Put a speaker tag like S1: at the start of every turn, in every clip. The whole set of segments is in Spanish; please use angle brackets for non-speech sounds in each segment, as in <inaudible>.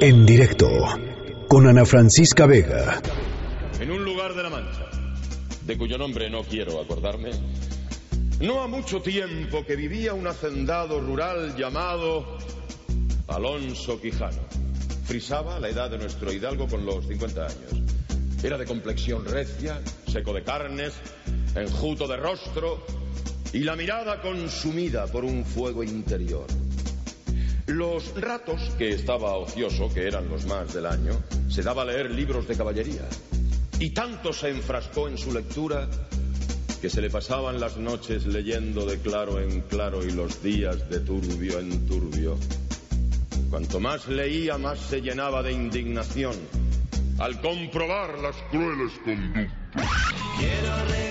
S1: En directo con Ana Francisca Vega.
S2: En un lugar de la Mancha, de cuyo nombre no quiero acordarme, no ha mucho tiempo que vivía un hacendado rural llamado Alonso Quijano. Frisaba la edad de nuestro hidalgo con los 50 años. Era de complexión recia, seco de carnes, enjuto de rostro y la mirada consumida por un fuego interior. Los ratos que estaba ocioso, que eran los más del año, se daba a leer libros de caballería. Y tanto se enfrascó en su lectura que se le pasaban las noches leyendo de claro en claro y los días de turbio en turbio. Cuanto más leía, más se llenaba de indignación al comprobar las crueles conductas.
S3: Quiero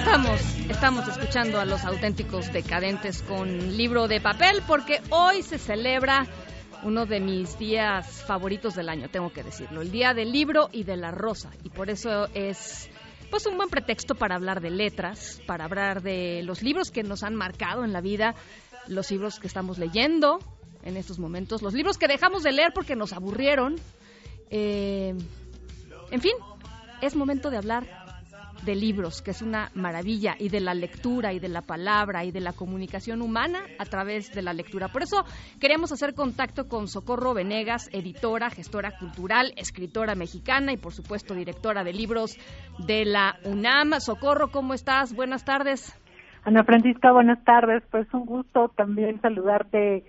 S4: Estamos, estamos escuchando a los auténticos decadentes con libro de papel porque hoy se celebra uno de mis días favoritos del año, tengo que decirlo, el día del libro y de la rosa. Y por eso es pues un buen pretexto para hablar de letras, para hablar de los libros que nos han marcado en la vida, los libros que estamos leyendo en estos momentos, los libros que dejamos de leer porque nos aburrieron. Eh, en fin, es momento de hablar de libros, que es una maravilla, y de la lectura, y de la palabra, y de la comunicación humana a través de la lectura. Por eso queremos hacer contacto con Socorro Venegas, editora, gestora cultural, escritora mexicana y por supuesto directora de libros de la UNAM. Socorro, ¿cómo estás? Buenas tardes.
S5: Ana Francisca, buenas tardes. Pues un gusto también saludarte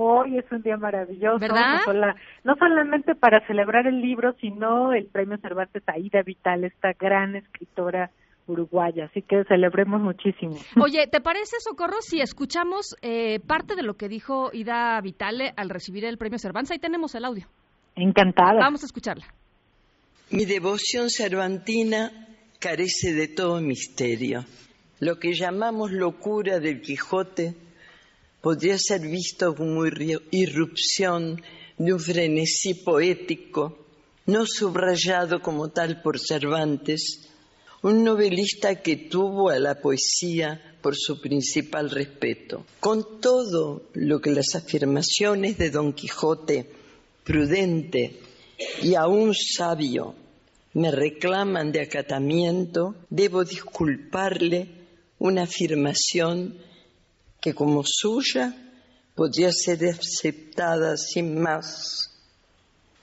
S5: hoy es un día maravilloso,
S4: ¿verdad?
S5: No, sola, no, solamente para celebrar el libro, sino el premio Cervantes a Ida Vital, esta gran escritora uruguaya, así que celebremos muchísimo. <laughs>
S4: Oye, ¿te parece, Socorro, si escuchamos eh, parte de lo que dijo Ida Vitale al recibir el premio Cervantes? Ahí tenemos el audio.
S5: Encantada.
S4: Vamos a escucharla.
S6: Mi devoción cervantina carece de todo misterio. Lo que llamamos locura del Quijote podría ser visto como irrupción de un frenesí poético, no subrayado como tal por Cervantes, un novelista que tuvo a la poesía por su principal respeto. Con todo lo que las afirmaciones de Don Quijote, prudente y aún sabio, me reclaman de acatamiento, debo disculparle una afirmación que como suya podría ser aceptada sin más,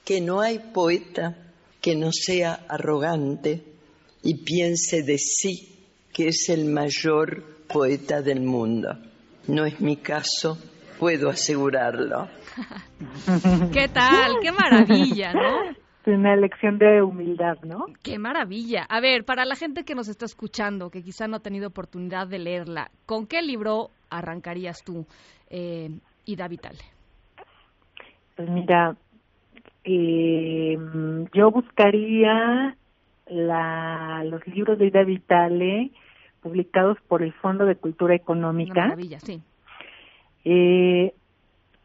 S6: que no hay poeta que no sea arrogante y piense de sí que es el mayor poeta del mundo. No es mi caso, puedo asegurarlo. <laughs>
S4: ¿Qué tal? ¡Qué maravilla, ¿no?
S5: Una lección de humildad, ¿no?
S4: ¡Qué maravilla! A ver, para la gente que nos está escuchando, que quizá no ha tenido oportunidad de leerla, ¿con qué libro arrancarías tú, eh, Ida Vitale?
S5: Pues mira, eh, yo buscaría la, los libros de Ida Vitale publicados por el Fondo de Cultura Económica.
S4: Una maravilla, sí.
S5: Eh,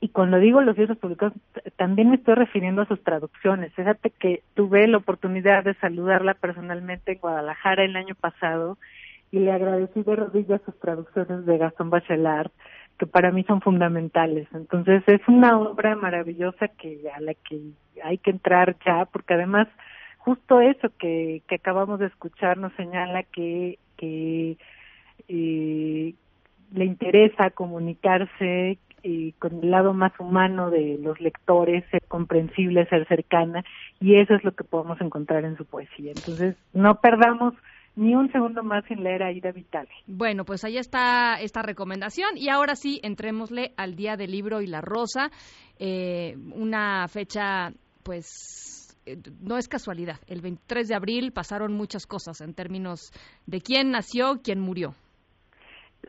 S5: y cuando digo los libros publicados, también me estoy refiriendo a sus traducciones. Fíjate que tuve la oportunidad de saludarla personalmente en Guadalajara el año pasado y le agradecí de rodillas sus traducciones de Gastón Bachelard, que para mí son fundamentales. Entonces es una obra maravillosa que a la que hay que entrar ya, porque además justo eso que, que acabamos de escuchar nos señala que, que eh, le interesa comunicarse eh, con el lado más humano de los lectores, ser comprensible, ser cercana, y eso es lo que podemos encontrar en su poesía. Entonces, no perdamos ni un segundo más sin leer a Ida Vitale.
S4: Bueno, pues ahí está esta recomendación y ahora sí, entrémosle al Día del Libro y la Rosa, eh, una fecha pues eh, no es casualidad. El 23 de abril pasaron muchas cosas en términos de quién nació, quién murió.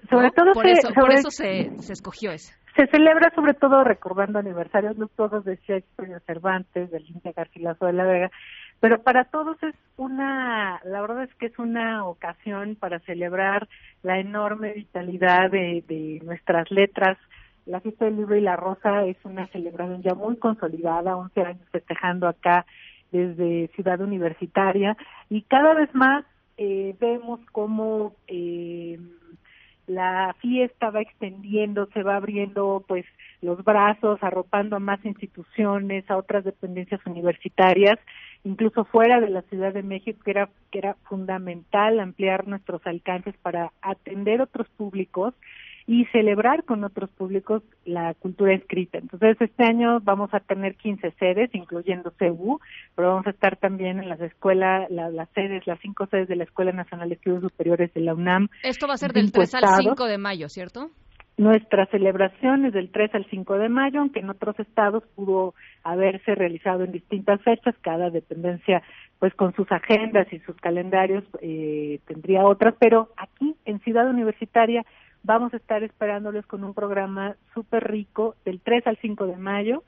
S5: Sobre
S4: ¿No?
S5: todo
S4: por
S5: se,
S4: eso, por eso se, se escogió ese.
S5: Se celebra sobre todo recordando aniversarios todos de Shakespeare, de Cervantes, de Lidia Garcilaso de la Vega, pero para todos es una, la verdad es que es una ocasión para celebrar la enorme vitalidad de, de nuestras letras. La fiesta del libro y la rosa es una celebración ya muy consolidada, 11 años festejando acá desde Ciudad Universitaria y cada vez más eh, vemos cómo eh, la fiesta va extendiendo, se va abriendo pues los brazos, arropando a más instituciones, a otras dependencias universitarias, incluso fuera de la Ciudad de México, que era, que era fundamental ampliar nuestros alcances para atender otros públicos y celebrar con otros públicos la cultura escrita. Entonces, este año vamos a tener 15 sedes, incluyendo CEU, pero vamos a estar también en las escuelas, las sedes, las cinco sedes de la Escuela Nacional de Estudios Superiores de la UNAM.
S4: Esto va a ser del 3 al 5 de mayo, ¿cierto?
S5: Nuestra celebración es del 3 al 5 de mayo, aunque en otros estados pudo haberse realizado en distintas fechas, cada dependencia pues con sus agendas y sus calendarios eh, tendría otras, pero aquí en Ciudad Universitaria vamos a estar esperándoles con un programa súper rico del 3 al 5 de mayo.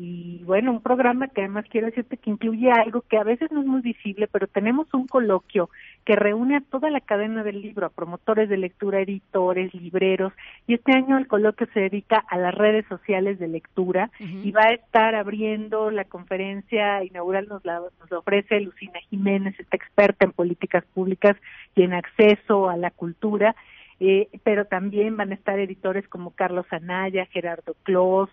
S5: Y bueno, un programa que además quiero decirte que incluye algo que a veces no es muy visible, pero tenemos un coloquio que reúne a toda la cadena del libro, a promotores de lectura, editores, libreros, y este año el coloquio se dedica a las redes sociales de lectura y va a estar abriendo la conferencia inaugural, nos la, nos la ofrece Lucina Jiménez, esta experta en políticas públicas y en acceso a la cultura, eh, pero también van a estar editores como Carlos Anaya, Gerardo Clos,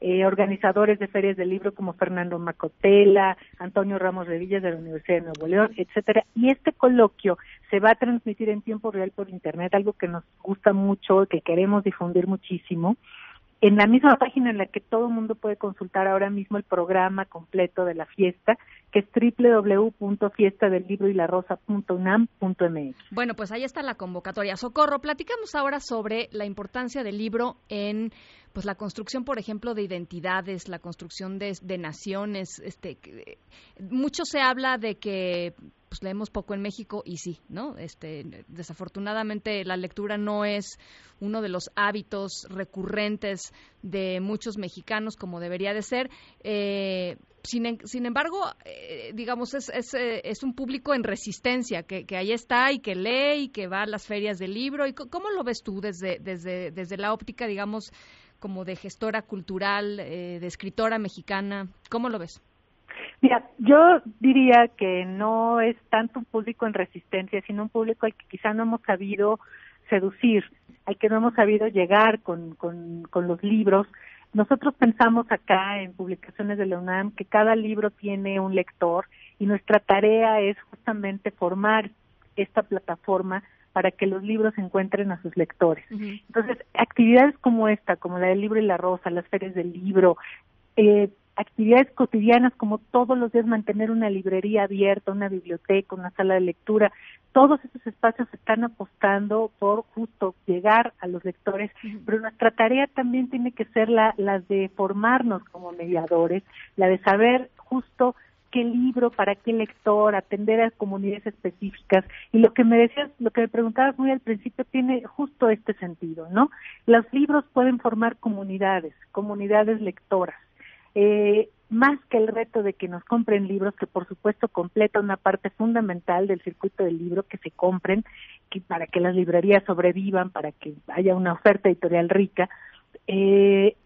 S5: eh, organizadores de ferias del libro como Fernando Macotela, Antonio Ramos Revillas de la Universidad de Nuevo León, etcétera. Y este coloquio se va a transmitir en tiempo real por internet, algo que nos gusta mucho, que queremos difundir muchísimo en la misma página en la que todo el mundo puede consultar ahora mismo el programa completo de la fiesta, que es www.fiestadelibroylarosa.unam.mx.
S4: Bueno, pues ahí está la convocatoria. Socorro, platicamos ahora sobre la importancia del libro en pues la construcción, por ejemplo, de identidades, la construcción de, de naciones. Este, mucho se habla de que pues leemos poco en México y sí, ¿no? Este, desafortunadamente la lectura no es uno de los hábitos recurrentes de muchos mexicanos como debería de ser. Eh, sin, sin, embargo, eh, digamos, es, es, eh, es, un público en resistencia, que, que, ahí está y que lee y que va a las ferias del libro. ¿Y ¿Cómo lo ves tú desde, desde, desde la óptica, digamos, como de gestora cultural, de escritora mexicana? ¿Cómo lo ves?
S5: Mira, yo diría que no es tanto un público en resistencia, sino un público al que quizá no hemos sabido seducir, al que no hemos sabido llegar con, con, con los libros. Nosotros pensamos acá en publicaciones de la UNAM que cada libro tiene un lector y nuestra tarea es justamente formar esta plataforma para que los libros encuentren a sus lectores. Entonces, actividades como esta, como la del libro y la rosa, las ferias del libro, eh, actividades cotidianas como todos los días mantener una librería abierta, una biblioteca, una sala de lectura, todos esos espacios están apostando por justo llegar a los lectores, pero nuestra tarea también tiene que ser la, la de formarnos como mediadores, la de saber justo qué libro, para qué lector, atender a comunidades específicas. Y lo que me decías, lo que me preguntabas muy al principio tiene justo este sentido, ¿no? Los libros pueden formar comunidades, comunidades lectoras eh, más que el reto de que nos compren libros, que por supuesto completa una parte fundamental del circuito del libro, que se compren, que para que las librerías sobrevivan, para que haya una oferta editorial rica, eh,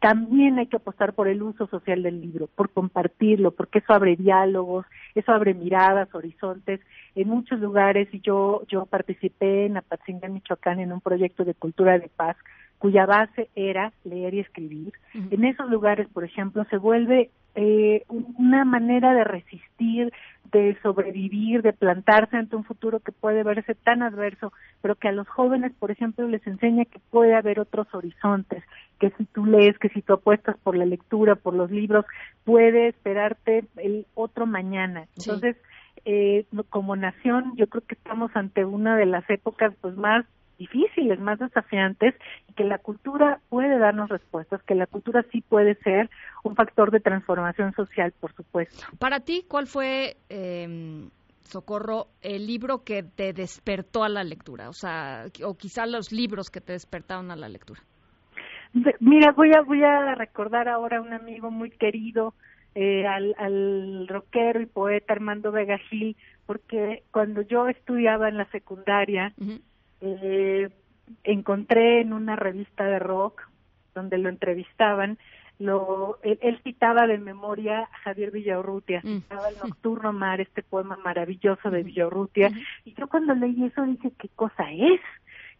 S5: también hay que apostar por el uso social del libro, por compartirlo, porque eso abre diálogos, eso abre miradas, horizontes. En muchos lugares, yo, yo participé en Apatzinga, Michoacán, en un proyecto de cultura de paz cuya base era leer y escribir. En esos lugares, por ejemplo, se vuelve eh, una manera de resistir, de sobrevivir, de plantarse ante un futuro que puede verse tan adverso, pero que a los jóvenes, por ejemplo, les enseña que puede haber otros horizontes, que si tú lees, que si tú apuestas por la lectura, por los libros, puede esperarte el otro mañana. Entonces, eh, como nación, yo creo que estamos ante una de las épocas pues más difíciles, más desafiantes, y que la cultura puede darnos respuestas, que la cultura sí puede ser un factor de transformación social, por supuesto.
S4: Para ti, ¿cuál fue, eh, Socorro, el libro que te despertó a la lectura? O sea, o quizá los libros que te despertaron a la lectura.
S5: Mira, voy a, voy a recordar ahora a un amigo muy querido, eh, al, al rockero y poeta Armando Vega Gil, porque cuando yo estudiaba en la secundaria, eh, encontré en una revista de rock donde lo entrevistaban lo él, él citaba de memoria a Javier Villaurrutia,
S4: Mm.
S5: citaba el Nocturno Mar, este poema maravilloso de Villaurrutia, y yo cuando leí eso dije, ¿qué cosa es?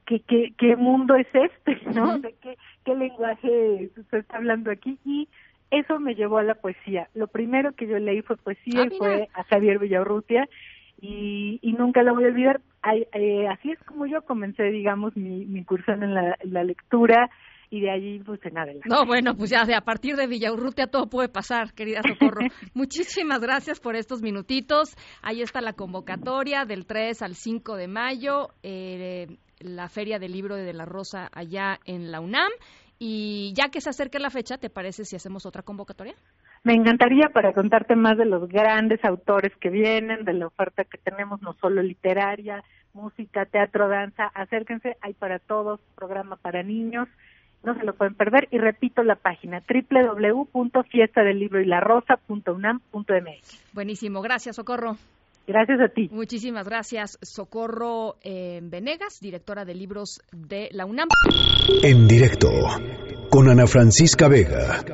S5: ¿Qué, qué, qué mundo es este? <laughs> ¿no? ¿De qué, qué lenguaje se está hablando aquí? Y eso me llevó a la poesía. Lo primero que yo leí fue poesía
S4: Ah,
S5: y fue a Javier Villaurrutia y, y nunca la voy a olvidar. Ay, eh, así es como yo comencé, digamos, mi, mi incursión en la, en la lectura y de allí pues en adelante.
S4: No, bueno, pues ya a partir de Villaurrutia todo puede pasar, querida Socorro. <laughs> Muchísimas gracias por estos minutitos. Ahí está la convocatoria del 3 al 5 de mayo, eh, la Feria del Libro de la Rosa allá en la UNAM. Y ya que se acerca la fecha, ¿te parece si hacemos otra convocatoria?
S5: Me encantaría para contarte más de los grandes autores que vienen, de la oferta que tenemos, no solo literaria, música, teatro, danza. Acérquense, hay para todos, programa para niños. No se lo pueden perder. Y repito la página www.fiestadelibroylarosa.unam.mx.
S4: Buenísimo, gracias, Socorro.
S5: Gracias a ti.
S4: Muchísimas gracias, Socorro eh, Venegas, directora de libros de la UNAM.
S1: En directo con Ana Francisca Vega.